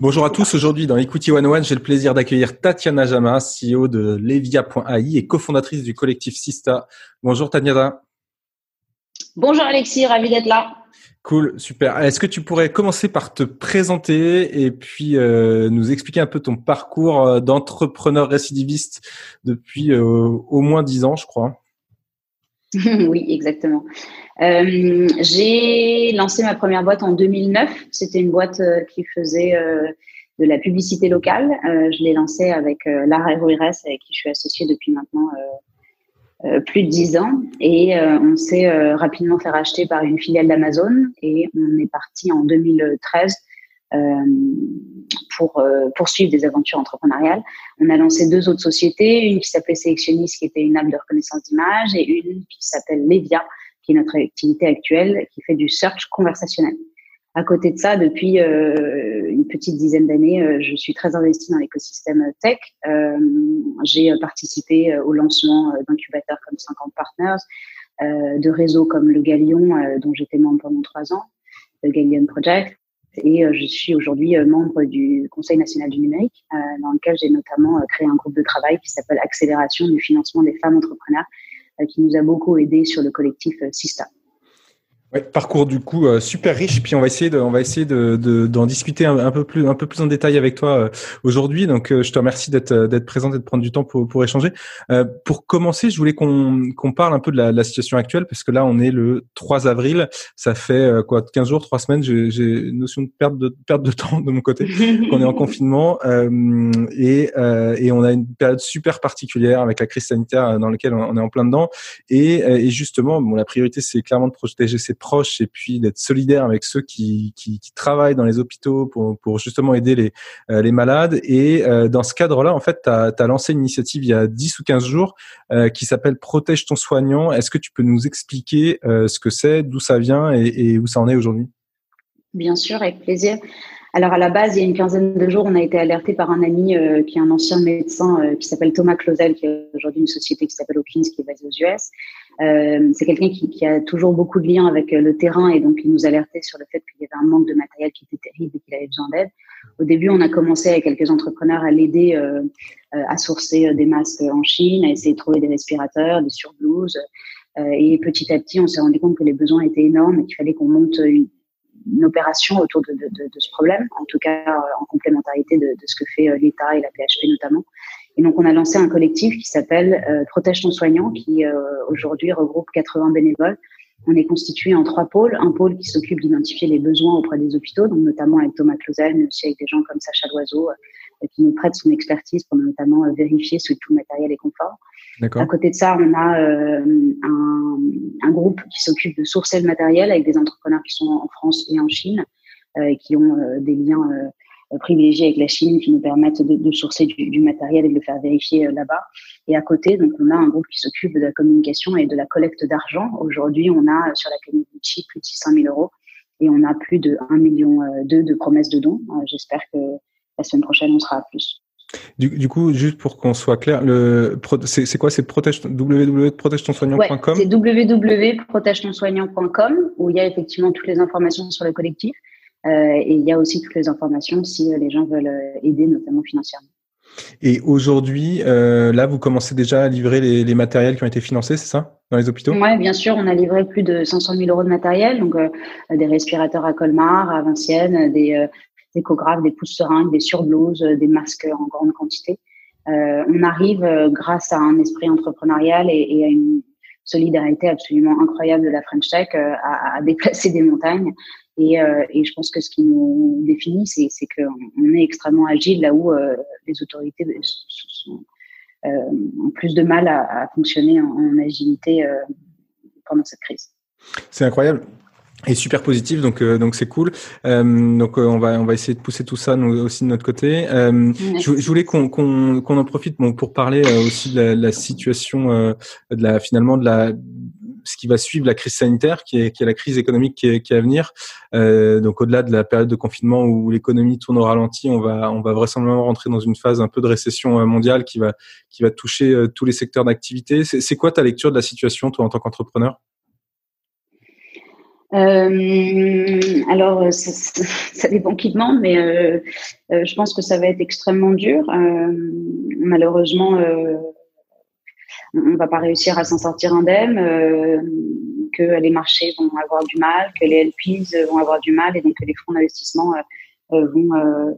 Bonjour à tous. Aujourd'hui, dans Equity 101, j'ai le plaisir d'accueillir Tatiana Jama, CEO de Levia.ai et cofondatrice du collectif Sista. Bonjour Tatiana. Bonjour Alexis, ravi d'être là. Cool, super. Est-ce que tu pourrais commencer par te présenter et puis euh, nous expliquer un peu ton parcours euh, d'entrepreneur récidiviste depuis euh, au moins dix ans, je crois? Oui, exactement. Euh, j'ai lancé ma première boîte en 2009. C'était une boîte euh, qui faisait euh, de la publicité locale. je l'ai lancée avec Lara Ruires, avec qui je suis associée depuis maintenant plus de dix ans. Et on s'est rapidement fait racheter par une filiale d'Amazon. Et on est parti en 2013 pour poursuivre des aventures entrepreneuriales. On a lancé deux autres sociétés, une qui s'appelait Sélectionniste, qui était une app de reconnaissance d'image, et une qui s'appelle Levia, qui est notre activité actuelle, qui fait du search conversationnel. À côté de ça, depuis euh, une petite dizaine d'années, euh, je suis très investie dans l'écosystème tech. Euh, j'ai participé au lancement d'incubateurs comme 50 Partners, de réseaux comme le Galion, dont j'étais membre pendant trois ans, le Galion Project. Et je suis aujourd'hui membre du Conseil national du numérique, dans lequel j'ai notamment créé un groupe de travail qui s'appelle Accélération du financement des femmes entrepreneurs euh, qui nous a beaucoup aidé sur le collectif euh, Parcours du coup euh, super riche. Puis on va essayer de, on va essayer de, d'en discuter un, peu plus, un peu plus en détail avec toi euh, aujourd'hui. Donc euh, je te remercie d'être, d'être présent et de prendre du temps pour, pour échanger. pour commencer, je voulais qu'on, qu'on parle un peu de la, la, situation actuelle parce que là on est le 3 avril. Ça fait quoi 15 jours, 3 semaines? J'ai, j'ai une notion de perte de perte de temps de mon côté. qu'on est en confinement et, et on a une période super particulière avec la crise sanitaire dans laquelle on est en plein dedans. Et, et justement, bon, la priorité c'est clairement de protéger ses et puis d'être solidaire avec ceux qui, travaillent dans les hôpitaux pour, justement aider les, euh, malades. Et euh, dans ce cadre-là, en fait, tu as, lancé une initiative il y a 10 ou 15 jours euh, qui s'appelle Protège ton soignant. Est-ce que tu peux nous expliquer ce que c'est, d'où ça vient et, où ça en est aujourd'hui? Bien sûr, avec plaisir. Alors à la base, il y a une quinzaine de jours, on a été alerté par un ami qui est un ancien médecin qui s'appelle Thomas Clausel, qui est aujourd'hui une société qui s'appelle Hawkins, qui est basée aux US. Euh, c'est quelqu'un qui, a toujours beaucoup de liens avec euh, le terrain et donc il nous alertait sur le fait qu'il y avait un manque de matériel qui était terrible et qu'il avait besoin d'aide. Au début, on a commencé avec quelques entrepreneurs à l'aider à sourcer des masques en Chine, à essayer de trouver des respirateurs, des surblouses. et petit à petit, on s'est rendu compte que les besoins étaient énormes et qu'il fallait qu'on monte une, opération autour de, ce problème, en tout cas euh, en complémentarité de, ce que fait euh, l'État et la PHP notamment. Et donc on a lancé un collectif qui s'appelle euh, Protège ton soignant, qui aujourd'hui regroupe 80 bénévoles. On est constitué en trois pôles. Un pôle qui s'occupe d'identifier les besoins auprès des hôpitaux, donc notamment avec Thomas Clausel, mais aussi avec des gens comme Sacha Loiseau, qui nous prête son expertise pour notamment vérifier ce que tout le matériel est conforme. À côté de ça, on a euh, un, un, groupe qui s'occupe de sourcer le matériel avec des entrepreneurs qui sont en France et en Chine, euh, qui ont euh, des liens euh, privilégiés avec la Chine, qui nous permettent de, de sourcer du, du, matériel et de le faire vérifier là-bas. Et à côté, donc, on a un groupe qui s'occupe de la communication et de la collecte d'argent. Aujourd'hui, on a sur la community plus de 600 000 euros et on a plus de 1 million de promesses de dons. J'espère que la semaine prochaine, on sera à plus. Du, du, coup, juste pour qu'on soit clair, c'est, quoi? C'est www.protegetonsoignant.com C'est www.protegetonsoignant.com où il y a effectivement toutes les informations sur le collectif euh, et il y a aussi toutes les informations si euh, les gens veulent euh, aider, notamment financièrement. Et aujourd'hui, euh, là, vous commencez déjà à livrer les, les, matériels qui ont été financés, c'est ça, dans les hôpitaux? Oui, bien sûr. On a livré plus de 500 000 euros de matériel, donc euh, des respirateurs à Colmar, à Vincennes, des, des échographes, des pousses seringues, des surblouses, euh, des masques en grande quantité. Euh, on arrive euh, grâce à un esprit entrepreneurial et, et à une, solidarité absolument incroyable de la French Tech à, à, déplacer des montagnes. Et, et, je pense que ce qui nous définit, c'est qu'on est extrêmement agile là où les autorités sont, ont plus de mal à, fonctionner en, agilité pendant cette crise. C'est incroyable et super positif donc euh, donc c'est cool euh, donc euh, on va on va essayer de pousser tout ça aussi de notre côté euh, je, voulais qu'on qu'on en profite pour parler aussi de la, la situation de la finalement de la ce qui va suivre la crise sanitaire, qui est, la crise économique qui est, à venir. Euh, donc au-delà de la période de confinement où l'économie tourne au ralenti, on va, vraisemblablement rentrer dans une phase un peu de récession mondiale qui va, toucher tous les secteurs d'activité. C'est quoi ta lecture de la situation, toi, en tant qu'entrepreneur? Euh, alors, euh, ça, dépend qui demande, mais euh, euh, je pense que ça va être extrêmement dur. Euh, malheureusement, on ne va pas réussir à s'en sortir indemne, que les marchés vont avoir du mal, que les LPs vont avoir du mal, et donc que les fonds d'investissement vont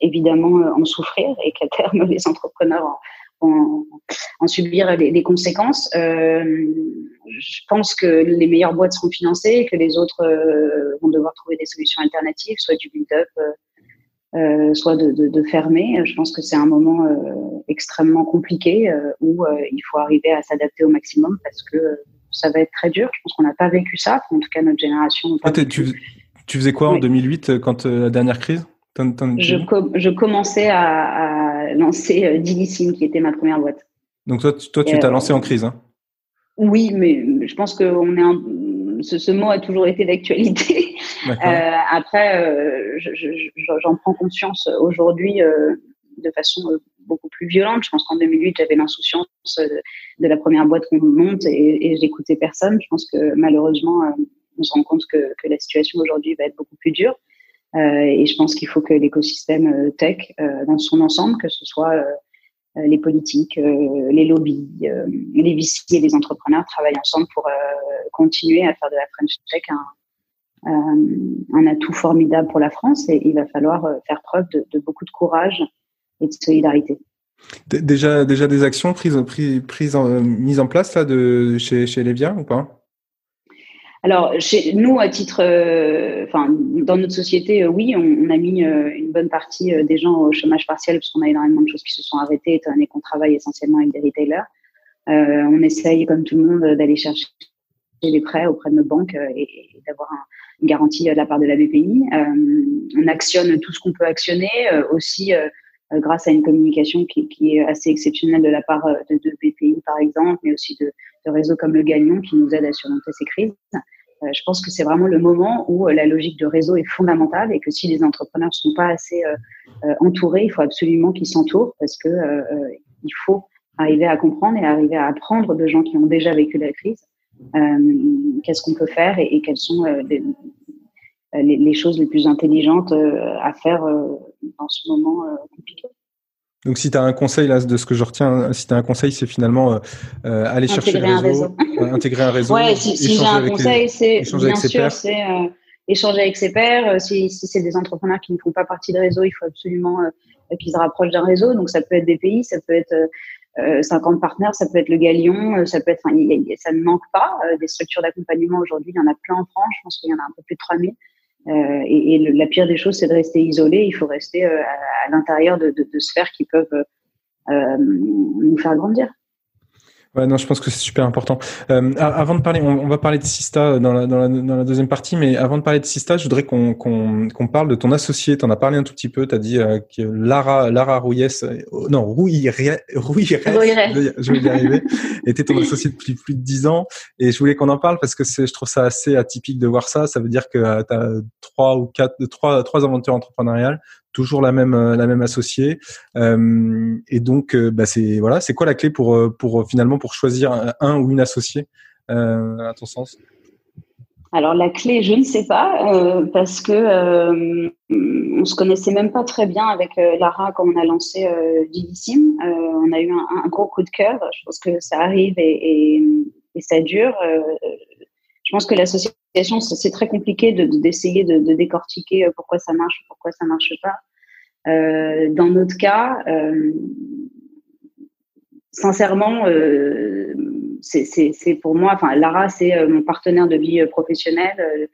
évidemment en souffrir, et qu'à terme, les entrepreneurs en, en subir les, les conséquences. Euh, je pense que les meilleures boîtes seront financées, que les autres euh, vont devoir trouver des solutions alternatives, soit du build-up, euh, euh soit de, de, de, fermer. Je pense que c'est un moment euh, extrêmement compliqué où il faut arriver à s'adapter au maximum parce que ça va être très dur. Je pense qu'on n'a pas vécu ça, en tout cas notre génération. tu, tu, faisais quoi en 2008 quand la dernière crise? Je, je, commençais à, lancé euh, Dilissim, qui était ma première boîte. Donc toi, toi tu t'as euh, lancé en crise hein? Oui, mais je pense que on est un... ce, ce, mot a toujours été d'actualité. Euh, après, j'en prends conscience aujourd'hui de façon beaucoup plus violente. Je pense qu'en 2008, j'avais l'insouciance de la première boîte qu'on monte et, et j'écoutais personne. Je pense que malheureusement, on se rend compte que, que la situation aujourd'hui va être beaucoup plus dure. Euh, et je pense qu'il faut que l'écosystème euh, tech, euh, dans son ensemble, que ce soit les politiques, les lobbies, les VC et les entrepreneurs travaillent ensemble pour continuer à faire de la French Tech un, un, atout formidable pour la France et il va falloir faire preuve de, de beaucoup de courage et de solidarité. Déjà, déjà des actions prises, prises, prises en, mises en place là de chez, chez Levia ou pas? Alors, chez nous, à titre, euh, enfin, dans notre société, euh, oui, on, on, a mis euh, une bonne partie des gens au chômage partiel parce qu'on a énormément de choses qui se sont arrêtées étant donné qu'on travaille essentiellement avec des retailers. on essaye, comme tout le monde, d'aller chercher des prêts auprès de nos banques et, et d'avoir un, une garantie de la part de la BPI. on actionne tout ce qu'on peut actionner, aussi grâce à une communication qui, qui, est assez exceptionnelle de la part de, de BPI, par exemple, mais aussi de, de réseaux comme le Gagnon qui nous aident à surmonter ces crises. Euh, je pense que c'est vraiment le moment où euh, la logique de réseau est fondamentale et que si les entrepreneurs ne sont pas assez euh, entourés, il faut absolument qu'ils s'entourent parce que il faut arriver à comprendre et arriver à apprendre de gens qui ont déjà vécu la crise qu'est-ce qu'on peut faire et, et quelles sont les, les, choses les plus intelligentes à faire dans ce moment compliqué. Donc, si tu as un conseil là de ce que je retiens, si tu as un conseil, c'est finalement euh, euh aller chercher le réseau, euh, intégrer un réseau. Ouais, si, si j'ai un conseil, c'est bien sûr, c'est euh, échanger avec ses pairs. Si, si c'est des entrepreneurs qui ne font pas partie de réseau, il faut absolument qu'ils se rapprochent d'un réseau. Donc, ça peut être des pays, ça peut être 50 partenaires, ça peut être le Galion, ça peut être, enfin, ça ne manque pas des structures d'accompagnement aujourd'hui. Il y en a plein en France. Je pense qu'il y en a un peu plus de 3000. Euh, et, la pire des choses, c'est de rester isolé. Il faut rester euh, à, l'intérieur de, sphères qui peuvent euh, nous faire grandir. Ouais, non, je pense que c'est super important. Euh, avant de parler, on, on, va parler de Sista dans la, dans la, dans la deuxième partie, mais avant de parler de Sista, je voudrais qu'on qu'on qu'on parle de ton associé. Tu en as parlé un tout petit peu. Tu as dit euh, que Lara, Lara Rouillès, euh, non, Rouilleret, je vais y arriver, était ton associé depuis plus de dix ans. Et je voulais qu'on en parle parce que je trouve ça assez atypique de voir ça. Ça veut dire que euh, tu as trois ou quatre, trois, trois aventures entrepreneuriales toujours la même la même associée euh, et donc bah c'est voilà c'est quoi la clé pour finalement pour choisir un, ou une associée euh, à ton sens? Alors la clé, je ne sais pas, euh, parce que euh, on se connaissait même pas très bien avec euh, Lara quand on a lancé euh, Divissim. Euh, on a eu un, gros coup de cœur. Je pense que ça arrive et ça dure. Je pense que l'association, c'est très compliqué d'essayer de, décortiquer pourquoi ça marche, pourquoi ça marche pas. dans notre cas, sincèrement, c'est pour moi, enfin, Lara, c'est mon partenaire de vie professionnelle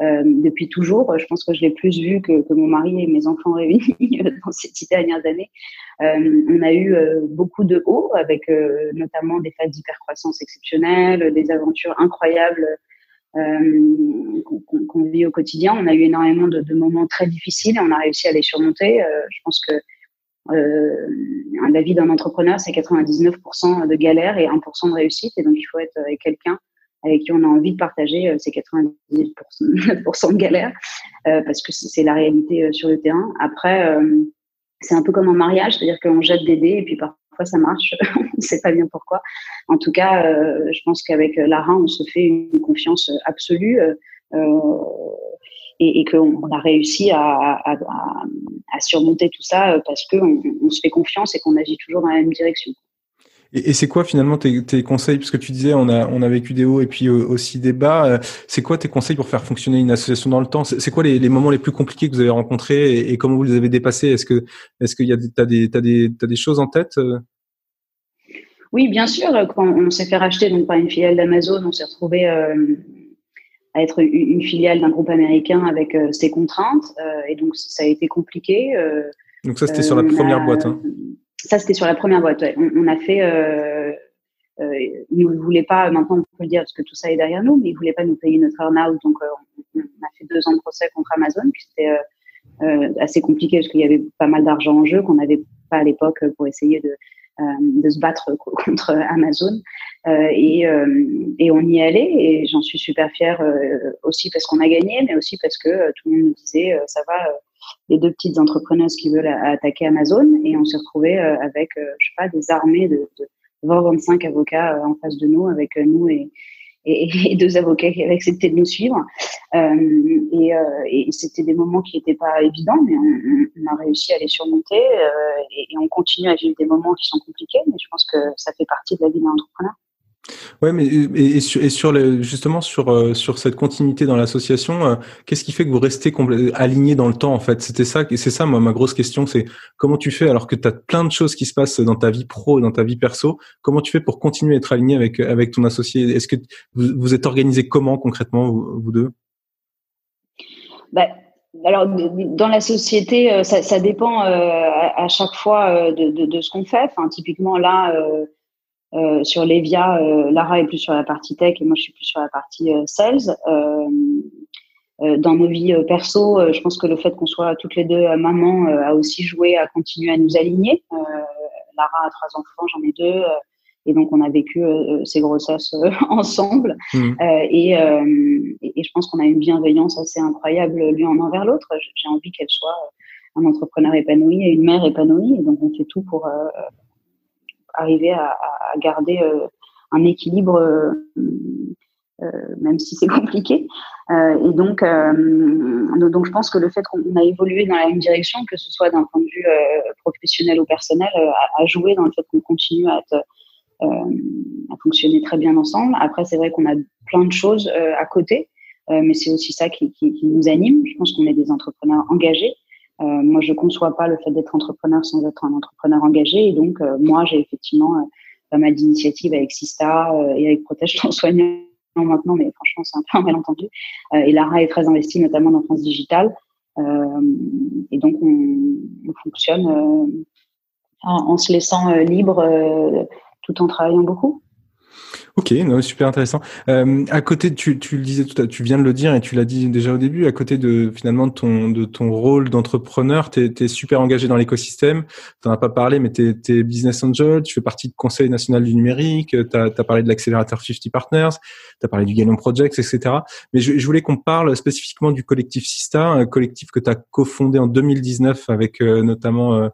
depuis toujours. Je pense que je l'ai plus vu que, que, mon mari et mes enfants réunis dans ces dix dernières années. on a eu beaucoup de hauts, avec notamment des phases d'hypercroissance exceptionnelles, des aventures incroyables euh, qu'on vit au quotidien. On a eu énormément de, moments très difficiles et on a réussi à les surmonter. Euh, je pense que euh, la vie d'un entrepreneur, c'est 99% de galères et 1% de réussite. Et donc, il faut être avec quelqu'un avec qui on a envie de partager ces 99% de galères, euh, parce que c'est la réalité sur le terrain. Après, c'est un peu comme un mariage, c'est-à-dire qu'on jette des dés et puis par, Parfois, ça marche. on ne sait pas bien pourquoi. En tout cas, euh, je pense qu'avec Lara, on se fait une confiance absolue euh, et, et qu'on a réussi à, surmonter tout ça parce qu'on on se fait confiance et qu'on agit toujours dans la même direction. Et, c'est quoi finalement tes, tes, conseils? Parce que tu disais, on a, on a vécu des hauts et puis euh, aussi des bas. C'est quoi tes conseils pour faire fonctionner une association dans le temps? C'est quoi les, les, moments les plus compliqués que vous avez rencontrés et, comment vous les avez dépassés? Est-ce que, est-ce qu'il y a des, t'as des, t'as des, t'as des choses en tête euh? Oui, bien sûr. Quand on s'est fait racheter donc par une filiale d'Amazon, on s'est retrouvé euh, à être une filiale d'un groupe américain avec ses contraintes, et donc ça a été compliqué. donc ça, c'était sur la première boîte. Hein. Ça, c'était sur la première boîte. On, a fait. Euh, euh, ils ne voulaient pas, maintenant on peut le dire parce que tout ça est derrière nous, mais ils ne voulaient pas nous payer notre earn-out. Donc euh, on, a fait deux ans de procès contre Amazon, qui c'était euh, assez compliqué parce qu'il y avait pas mal d'argent en jeu qu'on n'avait pas à l'époque pour essayer de, de se battre contre Amazon. Et, et, on y allait et j'en suis super fière aussi parce qu'on a gagné, mais aussi parce que tout le monde nous disait ça va les deux petites entrepreneuses qui veulent attaquer Amazon et on s'est retrouvé euh, avec, euh, je sais pas, des armées de, 20-25 avocats euh, en face de nous, avec nous et, deux avocats qui avaient accepté de nous suivre. et, et c'était des moments qui n'étaient pas évidents, mais on, a réussi à les surmonter et, et, on continue à vivre des moments qui sont compliqués, mais je pense que ça fait partie de la vie d'un entrepreneur. Ouais, mais et, sur, et sur justement sur euh, sur cette continuité dans l'association, euh, qu'est-ce qui fait que vous restez aligné dans le temps en fait? C'était ça, c'est ça moi ma grosse question, c'est comment tu fais alors que tu as plein de choses qui se passent dans ta vie pro dans ta vie perso, comment tu fais pour continuer à être aligné avec avec ton associé? Est-ce que vous, vous êtes organisé comment concrètement vous, deux? Bah, alors, dans la société, euh, ça, ça dépend à, chaque fois de, de, de ce qu'on fait. Enfin, typiquement, là, euh, sur Levia, euh, Lara est plus sur la partie tech et moi je suis plus sur la partie euh, sales. dans nos vies perso, je pense que le fait qu'on soit toutes les deux maman a aussi joué à continuer à nous aligner. Lara a trois enfants, j'en ai deux et donc on a vécu ces grossesses ensemble mmh. et, et, je pense qu'on a une bienveillance assez incroyable l'un envers l'autre. J'ai envie qu'elle soit un entrepreneur épanoui et une mère épanouie et donc on fait tout pour arriver à, garder euh, un équilibre euh, euh, même si c'est compliqué. et donc, donc, je pense que le fait qu'on a évolué dans la même direction, que ce soit d'un point de vue professionnel ou personnel, a, joué dans le fait qu'on continue à, fonctionner très bien ensemble. Après, c'est vrai qu'on a plein de choses à côté, mais c'est aussi ça qui, nous anime. Je pense qu'on est des entrepreneurs engagés. Euh, moi, je ne conçois pas le fait d'être entrepreneur sans être un entrepreneur engagé. Et donc, euh, moi, j'ai effectivement euh, pas mal d'initiatives avec Sista et avec Protège ton soignant maintenant, mais franchement, c'est un peu un malentendu. et Lara est très investie, notamment dans France Digital. et donc, on, on fonctionne en, se laissant libre tout en travaillant beaucoup. Ok, non, super intéressant. Euh, à côté, tu, tu le disais tout à tu viens de le dire et tu l'as dit déjà au début, à côté de finalement de ton, de ton rôle d'entrepreneur, tu es, super engagé dans l'écosystème. Tu as pas parlé, mais tu es, business angel, tu fais partie du Conseil national du numérique, tu as, parlé de l'accélérateur 50 Partners, tu as parlé du Galion Projects, etc. Mais je, je voulais qu'on parle spécifiquement du collectif Sista, un collectif que tu as cofondé en 2019 avec euh, notamment euh,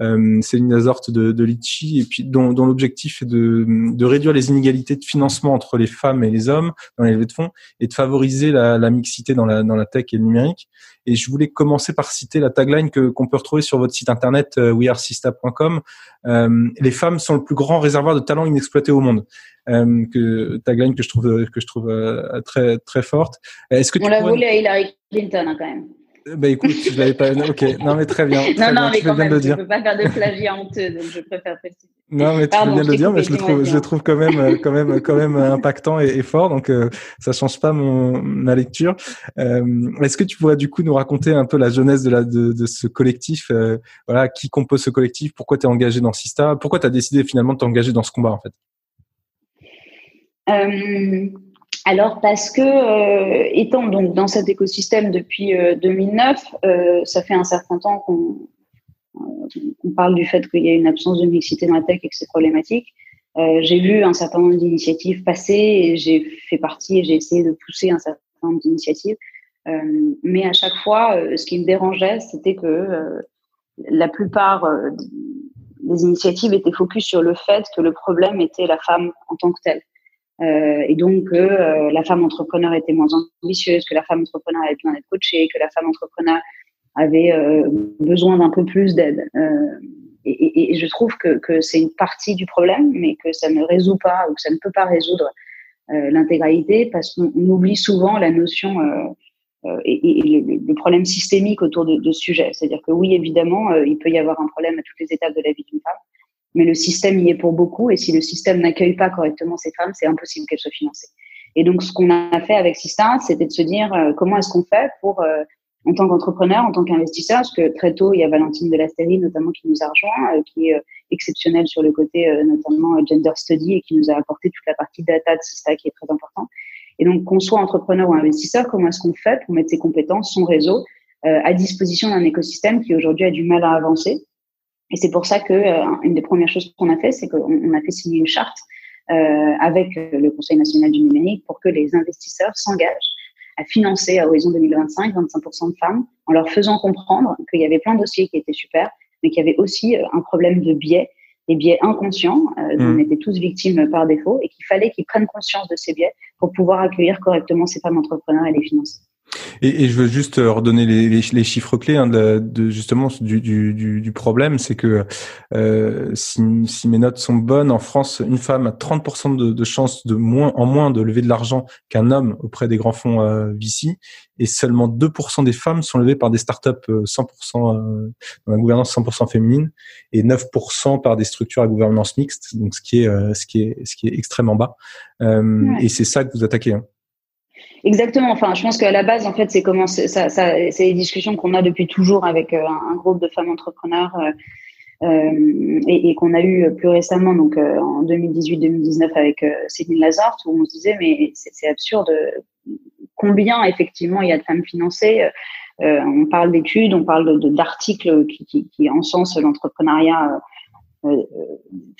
euh, Céline Azort de, de Litchi, et puis dont, dont l'objectif est de, de, réduire les inégalités financement entre les femmes et les hommes dans les levées de fonds et de favoriser la, la mixité dans la, dans la tech et le numérique. Et je voulais commencer par citer la tagline que qu'on peut retrouver sur votre site internet euh, wearsista.com. Euh, les femmes sont le plus grand réservoir de talents inexploités au monde. Euh, que tagline que je trouve que je trouve euh, très très forte. Est-ce que on l'a volé à Hillary Clinton hein, quand même. Bah écoute, je l'avais pas. Ok, non mais très bien. non, non, mais quand même, je ne peux pas faire de plagiat honteux, donc je préfère préciser. Non, mais tu viens de le dire, mais je le trouve, je le trouve quand même, euh, quand même, quand même impactant et, fort, donc euh, ça change pas mon ma lecture. Euh, Est-ce que tu pourrais du coup nous raconter un peu la jeunesse de la de, de ce collectif euh, Voilà, qui compose ce collectif Pourquoi tu es engagé dans Sista Pourquoi tu as décidé finalement de t'engager dans ce combat en fait? Euh, alors parce que euh, étant donc dans cet écosystème depuis 2009, euh, euh, ça fait un certain temps qu'on parle du fait qu'il y a une absence de mixité dans la tech et que c'est problématique. j'ai vu un certain nombre d'initiatives passer et j'ai fait partie et j'ai essayé de pousser un certain nombre d'initiatives. mais à chaque fois, ce qui me dérangeait, c'était que la plupart des initiatives étaient focus sur le fait que le problème était la femme en tant que telle. Euh, et donc que euh, la femme entrepreneur était moins ambitieuse, que la femme entrepreneur avait besoin d'être coachée, que la femme entrepreneur avait euh, besoin d'un peu plus d'aide. Et, et, je trouve que, que c'est une partie du problème, mais que ça ne résout pas ou que ça ne peut pas résoudre l'intégralité parce qu'on oublie souvent la notion et, et le, problème systémique autour de, de ce sujet. C'est-à-dire que oui, évidemment, il peut y avoir un problème à toutes les étapes de la vie d'une femme, mais le système y est pour beaucoup. Et si le système n'accueille pas correctement ces femmes, c'est impossible qu'elles soient financées. Et donc, ce qu'on a fait avec Sista, c'était de se dire euh, comment est-ce qu'on fait pour, euh, en tant qu'entrepreneur, en tant qu'investisseur, parce que très tôt, il y a Valentine de la Stérie, notamment, qui nous a rejoint, euh, qui est exceptionnelle sur le côté, notamment, gender study, et qui nous a apporté toute la partie data de Sista qui est très importante. Et donc, qu'on soit entrepreneur ou investisseur, comment est-ce qu'on fait pour mettre ses compétences, son réseau, à disposition d'un écosystème qui aujourd'hui a du mal à avancer? Et c'est pour ça que euh, une des premières choses qu'on a fait, c'est qu'on a fait signer une charte euh, avec euh, le Conseil national du numérique pour que les investisseurs s'engagent à financer à horizon 2025 25% de femmes en leur faisant comprendre qu'il y avait plein de dossiers qui étaient super, mais qu'il y avait aussi un problème de biais, des biais inconscients dont mmh. on était tous victimes par défaut et qu'il fallait qu'ils prennent conscience de ces biais pour pouvoir accueillir correctement ces femmes entrepreneurs et les financer. Et, et, je veux juste euh, redonner les, les, les chiffres clés hein, de, de, justement du, du, du problème, c'est que euh, si, si, mes notes sont bonnes, en France, une femme a 30% de, de chances de moins, en moins de lever de l'argent qu'un homme auprès des grands fonds euh, VC, et seulement 2% des femmes sont levées par des startups 100% euh, euh, dans la gouvernance 100% féminine, et 9% par des structures à gouvernance mixte, donc ce qui est ce qui est ce qui est extrêmement bas. Et c'est ça que vous attaquez. Hein. Exactement. Enfin, je pense qu'à la base, en fait, c'est comment ça, ça c'est des discussions qu'on a depuis toujours avec euh, un, groupe de femmes entrepreneurs euh, euh, et, et qu'on a eu plus récemment, donc euh, en 2018-2019 avec euh, Céline Lazare, où on se disait mais c'est absurde. Combien effectivement il y a de femmes financées On parle d'études, on parle d'articles qui, qui, qui encensent l'entrepreneuriat euh,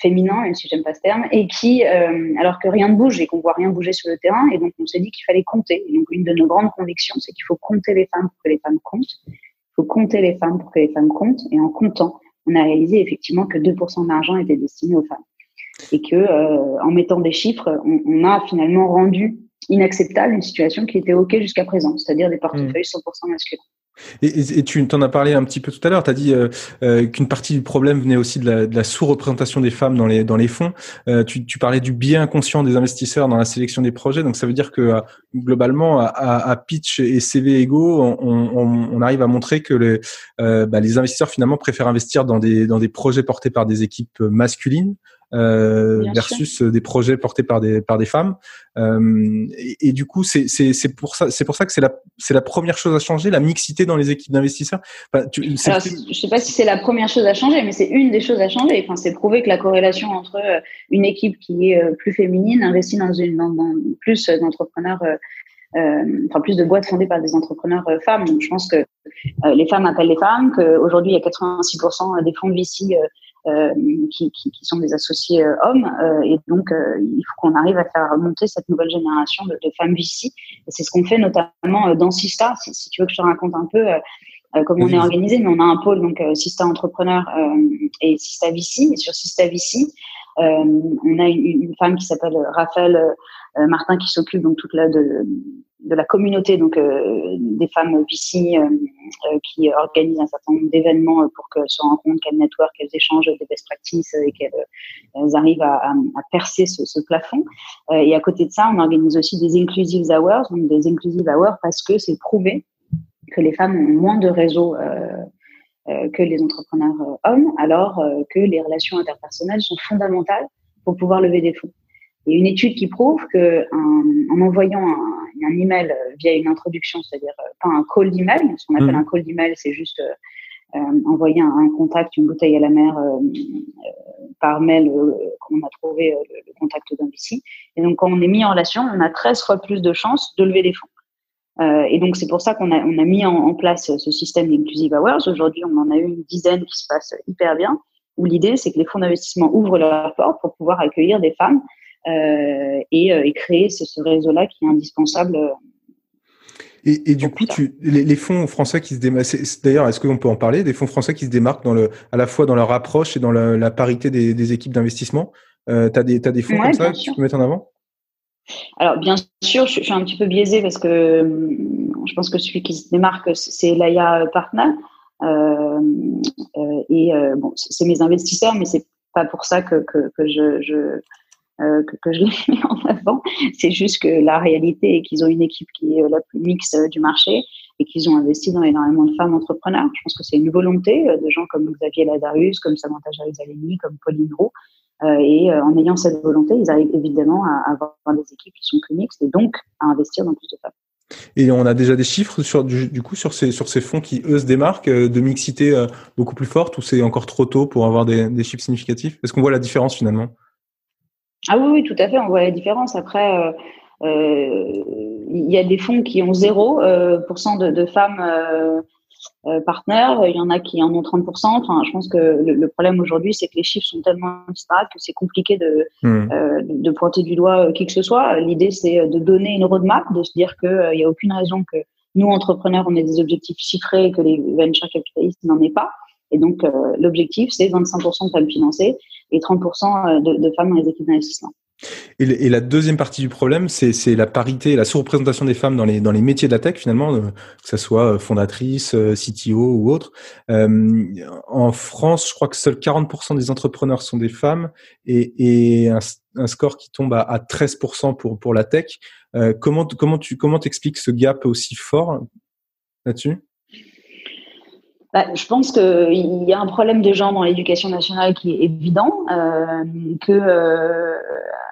féminin, même si j'aime pas ce terme, et qui, euh, alors que rien ne bouge et qu'on voit rien bouger sur le terrain, et donc on s'est dit qu'il fallait compter. Et donc une de nos grandes convictions, c'est qu'il faut compter les femmes pour que les femmes comptent. Il faut compter les femmes pour que les femmes comptent, et en comptant, on a réalisé effectivement que 2% de l'argent était destiné aux femmes, et que euh, en mettant des chiffres, on, on, a finalement rendu inacceptable une situation qui était ok jusqu'à présent, c'est-à-dire des portefeuilles 100% mmh. Et, tu t'en as parlé un petit peu tout à l'heure. Tu dit euh, euh, qu'une partie du problème venait aussi de la, sous-représentation des femmes dans les dans les fonds. Euh, tu, parlais du bien inconscient des investisseurs dans la sélection des projets. Donc ça veut dire que globalement, à, pitch et CV égaux, on, arrive à montrer que les, bah, les investisseurs finalement préfèrent investir dans des dans des projets portés par des équipes masculines euh, versus des projets portés par des par des femmes. Euh, et, et, du coup, c'est c'est c'est pour ça c'est pour ça que c'est la c'est la première chose à changer, la mixité dans les équipes d'investisseurs. Enfin, Alors, je sais pas si c'est la première chose à changer, mais c'est une des choses à changer. Enfin, c'est prouver que la corrélation entre euh, une équipe qui est euh, plus féminine investit dans une dans, dans plus d'entrepreneurs. Euh, enfin plus de boîtes fondées par des entrepreneurs femmes. Donc, je pense que les femmes appellent les femmes, qu'aujourd'hui il y a 86% des fonds de VC euh, qui, qui, qui, sont des associés euh, hommes. Euh, et donc, il faut qu'on arrive à faire monter cette nouvelle génération de, de femmes VC. Et c'est ce qu'on fait notamment dans Sista. Si, si, tu veux que je te raconte un peu comment on est organisé, mais on a un pôle, donc Sista Entrepreneur et Sista VC. Et sur Sista VC, on a une, une femme qui s'appelle Raphaël Martin qui s'occupe donc toute la de de la communauté, donc euh, des femmes VC euh, euh, qui organisent un certain nombre d'événements pour qu'elles se rencontrent, qu'elles network, qu'elles échangent des best practices et qu'elles arrivent à, à, percer ce, ce plafond. et à côté de ça, on organise aussi des inclusive hours, donc des inclusive hours parce que c'est prouvé que les femmes ont moins de réseaux que les entrepreneurs hommes, alors que les relations interpersonnelles sont fondamentales pour pouvoir lever des fonds. A une étude qui prouve que en envoyant un, un, email via une introduction, c'est-à-dire pas un call d'email, ce qu'on appelle mmh. un call d'email, c'est juste euh, envoyer un, contact, une bouteille à la mer euh, euh, par mail, comme on a trouvé le, contact d'un VC. Et donc, quand on est mis en relation, on a 13 fois plus de chances de lever des fonds. Euh, et donc, c'est pour ça qu'on a, on a mis en, place ce système d'Inclusive Hours. Aujourd'hui, on en a eu une dizaine qui se passe hyper bien, où l'idée, c'est que les fonds d'investissement ouvrent leurs portes pour pouvoir accueillir des femmes euh, et, et, créer ce, ce réseau-là qui est indispensable et, et du coup, tu, les, les, fonds français qui se démarquent, d'ailleurs, est-ce qu'on peut en parler des fonds français qui se démarquent dans le, à la fois dans leur approche et dans la, la parité des, des équipes d'investissement? Euh, Tu as, des fonds comme ça que tu peux mettre en avant? Alors, bien sûr, je, suis un petit peu biaisée parce que hum, je pense que celui qui se démarque, c'est l'AIA Partner. Euh, euh, et euh, bon, c'est mes investisseurs, mais c'est pas pour ça que, que, que je, je, euh, que, je les mets en avant. C'est juste que la réalité est qu'ils ont une équipe qui est la plus mixte euh, du marché et qu'ils ont investi dans énormément de femmes entrepreneurs. Je pense que c'est une volonté euh, de gens comme Xavier Lazarus, comme Samantha Jarizaleni, comme Pauline Roux. Et en ayant cette volonté, ils arrivent évidemment à avoir des équipes qui sont plus mixtes et donc à investir dans plus de femmes. Et on a déjà des chiffres sur du, coup sur ces sur ces fonds qui eux se démarquent de mixité beaucoup plus forte ou c'est encore trop tôt pour avoir des chiffres significatifs? Est-ce qu'on voit la différence finalement? Ah oui, oui, tout à fait, on voit la différence. Après, euh, euh, il y a des fonds qui ont 0% euh, de, de, femmes partenaires, il y en a qui en ont 30%. Enfin, je pense que le, problème aujourd'hui, c'est que les chiffres sont tellement disparates que c'est compliqué de, hmm. de, pointer du doigt qui que ce soit. L'idée, c'est de donner une roadmap, de se dire qu'il n'y a aucune raison que nous, entrepreneurs, on ait des objectifs chiffrés et que les venture capitalistes n'en aient pas. Et donc, l'objectif, c'est 25% de femmes financées et 30% euh, de, femmes dans les équipes d'investissement. Et, la deuxième partie du problème, c'est la parité, la sous-représentation des femmes dans les, dans les métiers de la tech, finalement, euh, que ce soit euh, fondatrice, CTO ou autre. En France, je crois que seuls 40% des entrepreneurs sont des femmes et, un, score qui tombe à, à 13% pour, pour la tech. Comment, comment tu comment expliques ce gap aussi fort là-dessus? Bah, je pense qu'il y a un problème de genre dans l'éducation nationale qui est évident, euh, que euh,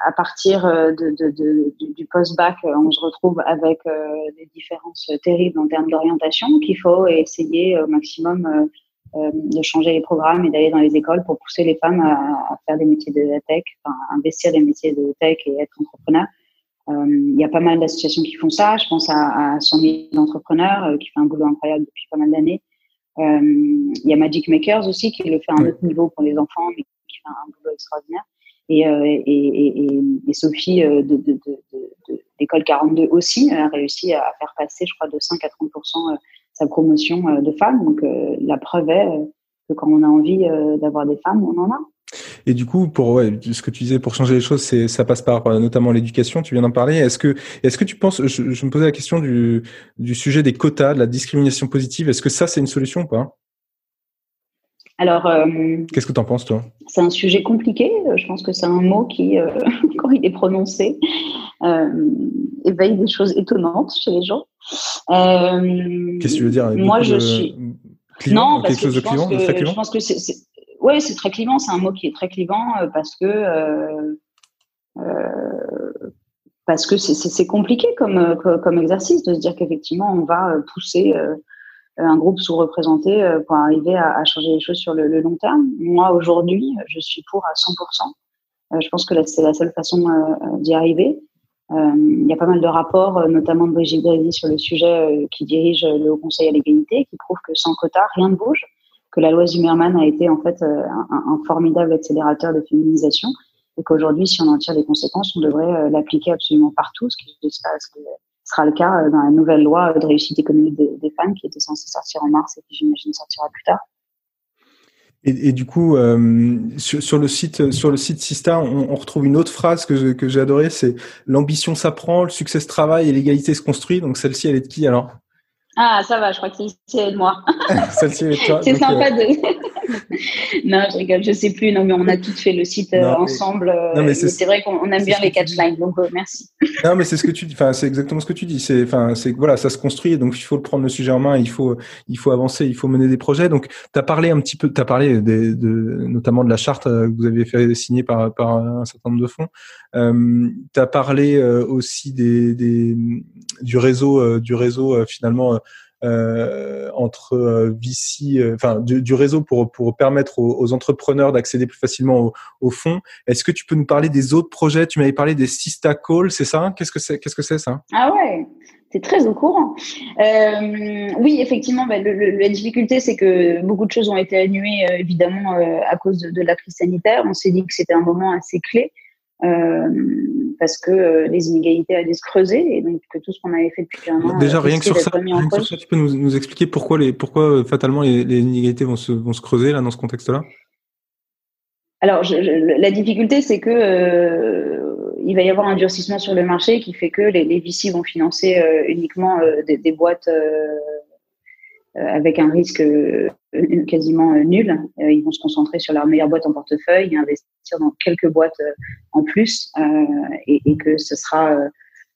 à partir de, du post-bac, on se retrouve avec euh, des différences terribles en termes d'orientation, qu'il faut essayer au maximum euh, de changer les programmes et d'aller dans les écoles pour pousser les femmes à, faire des métiers de la tech, enfin, investir des métiers de tech et être entrepreneur. Euh, il y a pas mal d'associations qui font ça. Je pense à, à 100 000 entrepreneurs qui fait un boulot incroyable depuis pas mal d'années. Euh, il y a Magic Makers aussi qui le fait à un autre niveau pour les enfants, mais qui fait un boulot extraordinaire. Et, euh, et, et, et, Sophie euh, de, de, de, de, d'école 42 aussi a réussi à faire passer, je crois, de 5 à 30 sa promotion de femmes. Donc la preuve est que quand on a envie d'avoir des femmes, on en a. Et du coup, pour ouais, ce que tu disais, pour changer les choses, c'est ça passe par euh, notamment l'éducation. Tu viens d'en parler. Est-ce que est-ce que tu penses je, je, me posais la question du du sujet des quotas, de la discrimination positive. Est-ce que ça c'est une solution ou pas? Alors, euh, qu'est-ce que tu en penses, toi? C'est un sujet compliqué. Je pense que c'est un mot qui, euh, quand il est prononcé, euh, éveille des choses étonnantes chez les gens. Qu'est-ce que tu veux dire Moi, je suis. non, parce que, je, pense que je pense que c'est oui, c'est très clivant. C'est un mot qui est très clivant euh, parce que euh, euh, parce que c'est compliqué comme, comme exercice de se dire qu'effectivement on va pousser un groupe sous-représenté pour arriver à, changer les choses sur le, long terme. Moi aujourd'hui, je suis pour à 100%. je pense que c'est la seule façon d'y arriver. Il y a pas mal de rapports, notamment de Brigitte Grézy sur le sujet qui dirige le Haut Conseil à l'égalité, qui prouvent que sans quota, rien ne bouge que la loi Zimmerman a été en fait euh, un, formidable accélérateur de féminisation et qu'aujourd'hui, si on en tire les conséquences, on devrait euh, l'appliquer absolument partout, ce qui sera le cas euh, dans la nouvelle loi de réussite économique des, femmes qui était censée sortir en mars et qui j'imagine sortira plus tard. Et, du coup, sur, le site, sur le site Sista, on, retrouve une autre phrase que, que j'ai adorée, c'est l'ambition s'apprend, le succès se travaille et l'égalité se construit. Donc celle-ci, elle est de qui alors? Ah, ça va, je crois que c'est de moi. Celle-ci est toi. c'est sympa, euh, de... non, je rigole, je sais plus. Non, mais on a toutes fait le site euh, ensemble. Euh, c'est vrai qu'on aime bien les catchlines, donc euh, merci. Non, mais c'est ce que tu dis. Enfin, c'est exactement ce que tu dis. C'est, enfin, c'est voilà, ça se construit, donc il faut prendre le sujet en main. Il faut, il faut avancer, il faut mener des projets. Donc, tu as parlé un petit peu, tu as parlé des, de, notamment de la charte que vous avez fait signer par, par un certain nombre de fonds. Euh, tu as parlé aussi des, des, du réseau, du réseau finalement entre euh, VC, euh, enfin du, réseau pour pour permettre aux, entrepreneurs d'accéder plus facilement au, fonds. Est-ce que tu peux nous parler des autres projets? Tu m'avais parlé des Sista Call, c'est ça? Qu'est-ce que c'est Qu'est-ce que c'est ça? Ah ouais, c'est très au courant. oui, effectivement, bah, la difficulté, c'est que beaucoup de choses ont été annulées, évidemment, à cause de, la crise sanitaire. On s'est dit que c'était un moment assez clé. Euh, parce que euh, les inégalités allaient se creuser et donc que tout ce qu'on avait fait depuis un an. Déjà, rien que, sur ça, tu peux nous, nous, expliquer pourquoi, les, pourquoi euh, fatalement les, les, inégalités vont se, vont se creuser là dans ce contexte-là? Alors, je, la difficulté, c'est que euh, il va y avoir un durcissement sur le marché qui fait que les, les VC vont financer uniquement des, des, boîtes avec un risque quasiment nul. ils vont se concentrer sur leur meilleure boîte en portefeuille et investir dans quelques boîtes euh, en plus euh, et, que ce sera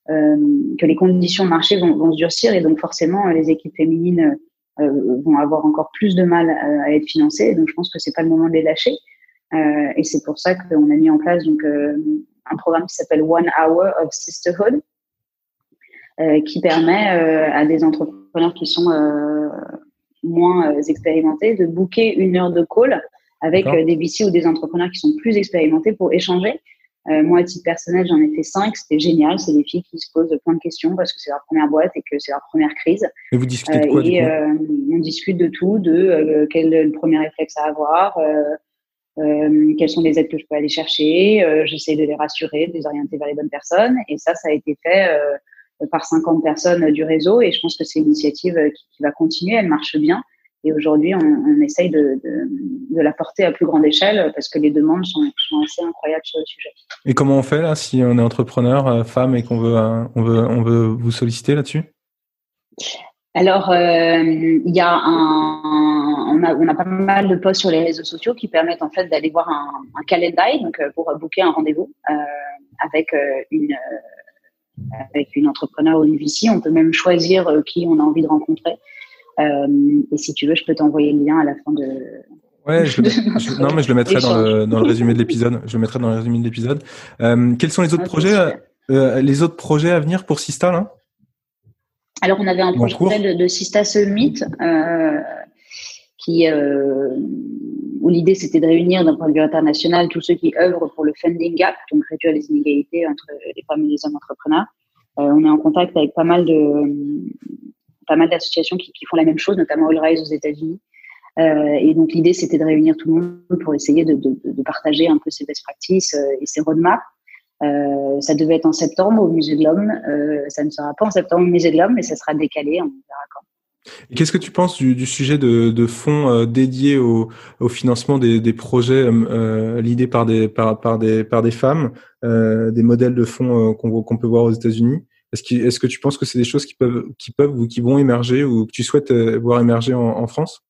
euh, que les conditions de marché vont, vont, se durcir et donc forcément les équipes féminines vont avoir encore plus de mal à, être financées. Donc je pense que c'est pas le moment de les lâcher. et c'est pour ça qu'on a mis en place donc un programme qui s'appelle One Hour of Sisterhood, qui permet à des entrepreneurs qui sont moins expérimentés de booker une heure de call avec euh, des VC ou des entrepreneurs qui sont plus expérimentés pour échanger. Euh, moi, à titre personnel, j'en ai fait cinq. C'était génial. C'est des filles qui se posent plein de questions parce que c'est leur première boîte et que c'est leur première crise. Et vous discutez de quoi, et, euh, On discute de tout, de quel est le premier réflexe à avoir, euh, quelles sont les aides que je peux aller chercher. J'essaie de les rassurer, de les orienter vers les bonnes personnes. Et ça, ça a été fait par 50 personnes du réseau. Et je pense que c'est une initiative qui, qui, va continuer. Elle marche bien. Et aujourd'hui, on, on, essaye de, de, de, la porter à plus grande échelle parce que les demandes sont, sont, assez incroyables sur le sujet. Et comment on fait là si on est entrepreneur, euh, femme et qu'on veut, euh, on veut, on veut vous solliciter là-dessus? Alors, euh, il y a un, on a, on a, pas mal de posts sur les réseaux sociaux qui permettent en fait d'aller voir un, un calendrier, donc pour booker un rendez-vous euh, avec une avec une entrepreneur ou une VC. On peut même choisir qui on a envie de rencontrer. Euh, et si tu veux, je peux t'envoyer le lien à la fin de. Ouais, je le, non, mais je le mettrai dans le, dans le résumé de l'épisode. Je le mettrai dans le résumé de l'épisode. Euh, quels sont les autres projets, euh, les autres projets à venir pour Sista là? Alors, on avait un projet de, de, Sista Summit qui où l'idée c'était de réunir d'un point de vue international tous ceux qui œuvrent pour le funding gap, donc réduire les inégalités entre les femmes et les hommes entrepreneurs. on est en contact avec pas mal de, pas mal d'associations qui, font la même chose, notamment All Rise aux États-Unis. Euh, et donc l'idée, c'était de réunir tout le monde pour essayer de, partager un peu ces best practices euh, et ces roadmaps. Euh, ça devait être en septembre au Musée de l'Homme. ça ne sera pas en septembre au Musée de l'Homme, mais ça sera décalé. On verra quand. Qu'est-ce que tu penses du, sujet de, fonds dédiés au, financement des, projets l'idée par des, par, des, femmes, des modèles de fonds qu'on peut voir aux États-Unis? Est-ce que, tu penses que c'est des choses qui peuvent, ou qui vont émerger ou que tu souhaites euh, voir émerger en, France?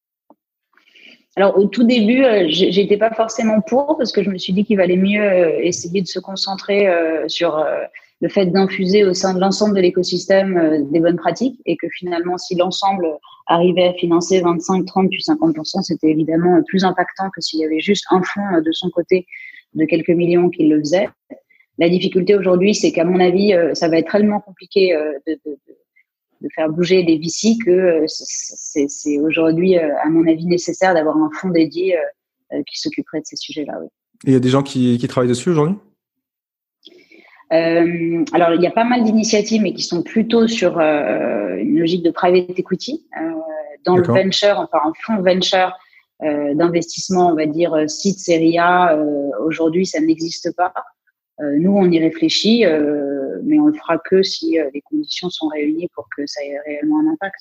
Alors au tout début, euh, j'étais pas forcément pour parce que je me suis dit qu'il valait mieux euh, essayer de se concentrer sur le fait d'infuser au sein de l'ensemble de l'écosystème des bonnes pratiques et que finalement, si l'ensemble arrivait à financer 25, 30 puis 50% c'était évidemment plus impactant que s'il y avait juste un fonds de son côté de quelques millions qui le faisait. La difficulté aujourd'hui, c'est qu'à mon avis, euh, ça va être tellement compliqué euh, de, de, de, faire bouger les VC que euh, c'est aujourd'hui, à mon avis, nécessaire d'avoir un fonds dédié qui s'occuperait de ces sujets-là. Oui. il y a des gens qui, qui travaillent dessus aujourd'hui? Euh, alors, il y a pas mal d'initiatives, mais qui sont plutôt sur euh, une logique de private equity. Euh, dans le venture, enfin un fonds venture d'investissement, on va dire site série A, aujourd'hui, ça n'existe pas. Euh, nous, on y réfléchit, euh, mais on le fera que si euh, les conditions sont réunies pour que ça ait réellement un impact.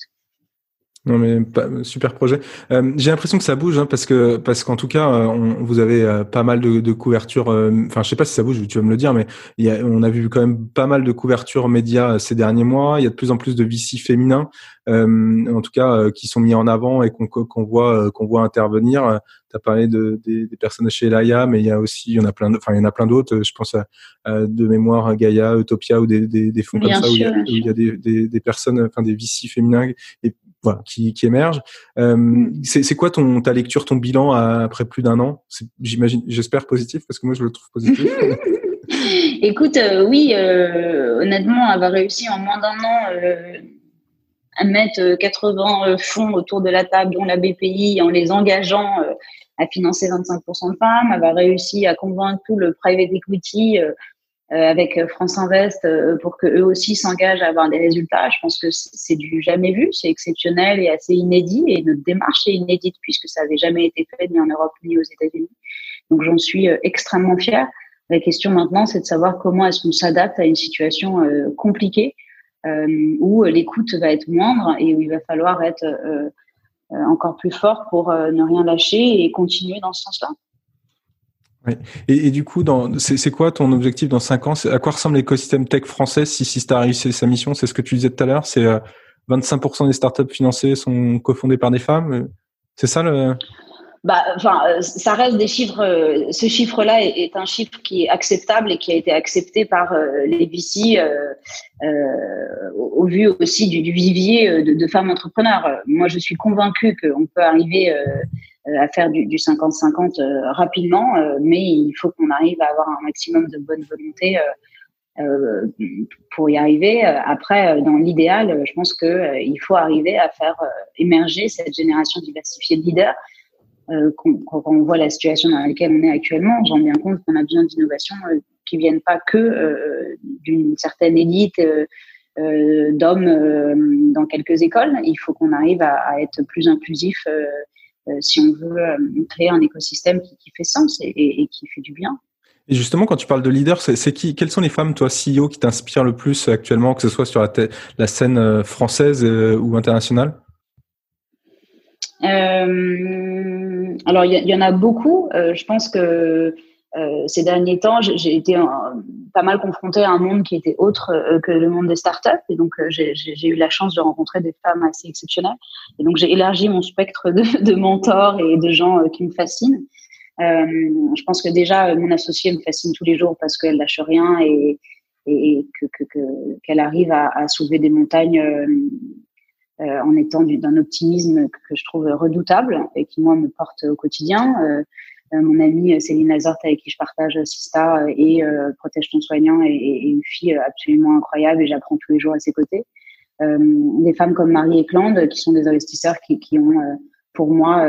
Non mais super projet. Euh, j'ai l'impression que ça bouge hein, parce que parce qu'en tout cas, euh, on, vous avez euh, pas mal de, de couvertures. Enfin, je sais pas si ça bouge, tu vas me le dire, mais il y a, on a vu quand même pas mal de couvertures médias ces derniers mois. Il y a de plus en plus de VC féminins, en tout cas, qui sont mis en avant et qu'on qu'on voit qu'on voit intervenir. Tu as parlé de, des, des personnes chez Laia, mais il y a aussi, il y en a plein, enfin il y en a plein d'autres. Je pense à, de mémoire Gaia, Utopia ou des, des, des fonds comme ça où il y a, où il y a des, des, des, personnes, enfin des VC féminins et voilà, qui, qui émerge. Euh, mm. c'est quoi ton, ta lecture, ton bilan après plus d'un an? J'imagine, j'espère positif parce que moi je le trouve positif. Écoute, euh, oui, euh, honnêtement, avoir réussi en moins d'un an euh, à mettre 80 fonds autour de la table, dont la BPI, en les engageant à financer 25% de femmes, avoir réussi à convaincre tout le private equity euh, avec euh, France Invest euh, pour que eux aussi s'engagent à avoir des résultats. Je pense que c'est du jamais vu, c'est exceptionnel et assez inédit. Et notre démarche est inédite puisque ça n'avait jamais été fait ni en Europe ni aux États-Unis. Donc j'en suis extrêmement fière. La question maintenant, c'est de savoir comment est-ce qu'on s'adapte à une situation compliquée où l'écoute va être moindre et où il va falloir être encore plus fort pour ne rien lâcher et continuer dans ce sens-là. Et, du coup, c'est quoi ton objectif dans 5 ans? À quoi ressemble l'écosystème tech français si Sista a réussi sa mission? C'est ce que tu disais tout à l'heure, c'est 25% euh, des startups financées sont cofondées par des femmes. C'est ça le bah, enfin, euh, ça reste des chiffres. Euh, ce chiffre-là est, un chiffre qui est acceptable et qui a été accepté par les VC au, vu aussi du, vivier de, de, femmes entrepreneurs. Moi, je suis convaincue qu'on peut arriver euh, à faire du 50-50 euh, rapidement, euh, mais il faut qu'on arrive à avoir un maximum de bonne volonté pour y arriver. Après, dans l'idéal, je pense qu'il faut arriver à faire émerger cette génération diversifiée de leaders. quand, on voit la situation dans laquelle on est actuellement, on se rend bien compte qu'on a besoin d'innovations qui viennent pas que d'une certaine élite d'hommes dans quelques écoles. Il faut qu'on arrive à, être plus inclusif euh, si on veut euh, créer un écosystème qui, fait sens et, qui fait du bien. Et justement, quand tu parles de leader, c'est qui Quelles sont les femmes, toi, CEO, qui t'inspirent le plus actuellement, que ce soit sur la, scène euh, française ou internationale? Alors, il y, en a beaucoup. je pense que euh, ces derniers temps, j'ai été pas mal confrontée à un monde qui était autre euh, que le monde des startups. Et donc, euh, j'ai eu la chance de rencontrer des femmes assez exceptionnelles. Et donc, j'ai élargi mon spectre de, mentors et de gens qui me fascinent. je pense que déjà, mon associée me fascine tous les jours parce qu'elle lâche rien et, qu'elle que, que, arrive à, à, soulever des montagnes en étant d'un optimisme que, je trouve redoutable et qui, moi, me porte au quotidien. Euh, mon amie euh, Céline Lazorte avec qui je partage euh, Sista et Protège ton soignant est, une fille absolument incroyable et j'apprends tous les jours à ses côtés. des femmes comme Marie Eklund qui sont des investisseurs qui, ont pour moi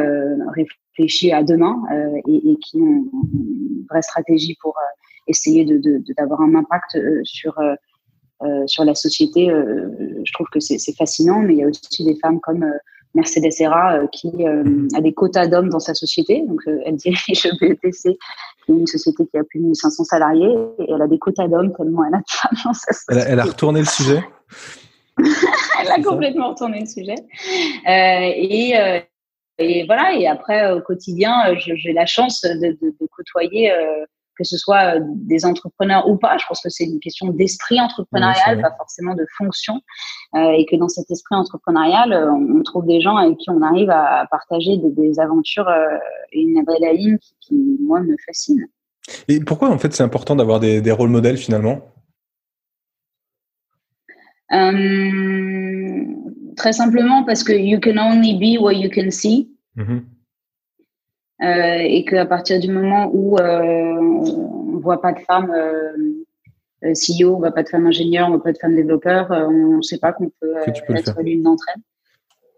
réfléchi à demain et, qui ont une vraie stratégie pour essayer d'avoir un impact sur sur la société. je trouve que c'est fascinant, mais il y a aussi des femmes comme Mercedes Serra euh, qui euh, a des quotas d'hommes dans sa société. Donc, euh, elle dirige BETC, qui est une société qui a plus de 1500 salariés, et elle a des quotas d'hommes tellement elle a de femmes dans sa société. Elle a, retourné le sujet Elle a complètement retourné le sujet. et, et voilà, et après, au quotidien, j'ai la chance de, de, de côtoyer que ce soit euh, des entrepreneurs ou pas. Je pense que c'est une question d'esprit entrepreneurial, pas forcément de fonction, euh, et que dans cet esprit entrepreneurial, euh, on trouve des gens avec qui on arrive à partager des, aventures et une adrénaline qui, qui, moi, me fascine. Et pourquoi, en fait, c'est important d'avoir des, des rôles modèles finalement? Très simplement parce que you can only be what you can see. Mm-hmm. Euh, et qu'à partir du moment où euh, on voit pas de femmes euh, CEO, on voit pas de femmes ingénieurs, on voit pas de femmes développeurs, on ne sait pas qu'on peut, être l'une d'entre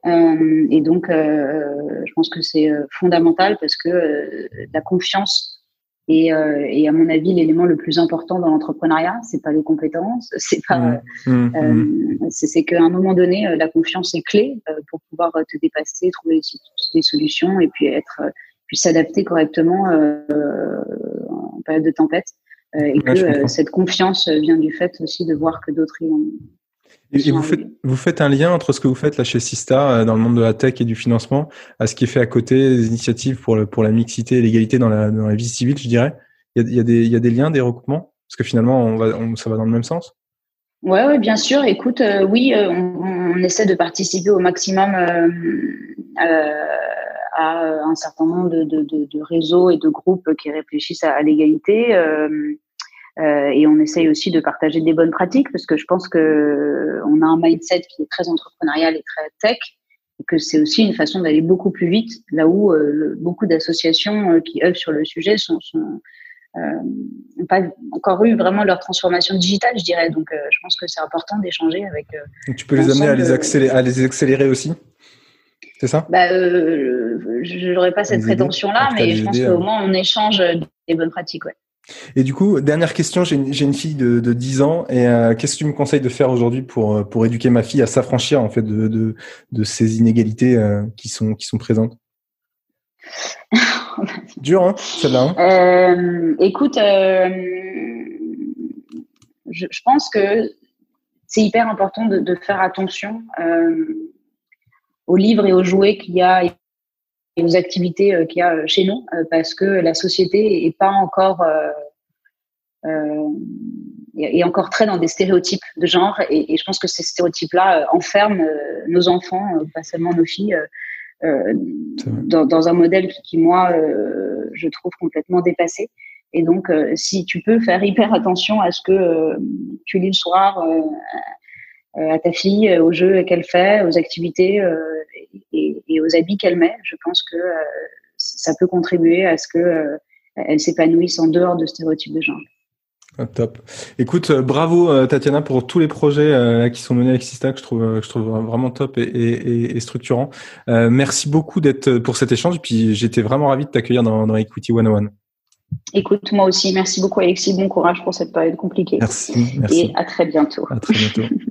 elles. et donc, je pense que c'est fondamental parce que la confiance est, est, à mon avis l'élément le plus important dans l'entrepreneuriat. C'est pas les compétences, c'est pas, mmh. Mmh. Mmh. c'est qu'à un moment donné, la confiance est clé pour pouvoir te dépasser, trouver des solutions et puis être puisse s'adapter correctement euh, en période de tempête. Euh, et que euh, cette confiance vient du fait aussi de voir que d'autres y ont. Et, vous, faites, vous faites un lien entre ce que vous faites là chez Sista dans le monde de la tech et du financement à ce qui est fait à côté des initiatives pour, le, pour la mixité et l'égalité dans la, dans la vie civile, je dirais? Il y a, il y a, des, il y a des liens, des recoupements? Parce que finalement, on va, on, ça va dans le même sens? Ouais, ouais, bien sûr. Écoute, oui, on, on, essaie de participer au maximum euh, à un certain nombre de, de, de, de, réseaux et de groupes qui réfléchissent à, l'égalité. Euh, euh, et on essaye aussi de partager des bonnes pratiques parce que je pense que on a un mindset qui est très entrepreneurial et très tech et que c'est aussi une façon d'aller beaucoup plus vite là où euh, beaucoup d'associations qui œuvrent sur le sujet sont, sont n'ont pas encore eu vraiment leur transformation digitale, je dirais. Donc, je pense que c'est important d'échanger avec. tu peux les amener à les, accélérer, à les accélérer aussi? C'est ça? Bah, euh, Je n'aurais pas cette prétention-là, mais je pense qu'au moins on échange des bonnes pratiques. Ouais. Et du coup, dernière question, j'ai une, fille de, de 10 ans et euh, qu'est-ce que tu me conseilles de faire aujourd'hui pour, euh, pour éduquer ma fille à s'affranchir en fait de, de, de ces inégalités euh, qui, sont, qui sont présentes? Dur, hein, celle-là hein Écoute, je, je, pense que c'est hyper important de faire attention aux livres et aux jouets qu'il y a et aux activités euh, qu'il y a euh, chez nous, euh, parce que la société est pas encore euh, est encore très dans des stéréotypes de genre, et, et je pense que ces stéréotypes-là enferment nos enfants, pas seulement nos filles, euh, dans, dans, un modèle qui, qui moi, je trouve complètement dépassé. Et donc, si tu peux faire hyper attention à ce que tu lis le soir à ta fille, aux jeux qu'elle fait, aux activités et, et, aux habits qu'elle met. Je pense que euh, ça peut contribuer à ce que euh, elle s'épanouisse en dehors de stéréotypes de genre. Ah, top. Écoute, euh, bravo Tatiana pour tous les projets qui sont menés avec Sista que je trouve, je trouve vraiment top et, et, et structurant. merci beaucoup d'être pour cet échange. Puis j'étais vraiment ravi de t'accueillir dans, dans Equity 101. Écoute, moi aussi, merci beaucoup Alexis. Bon courage pour cette période compliquée. Merci. merci. Et à très bientôt. À très bientôt.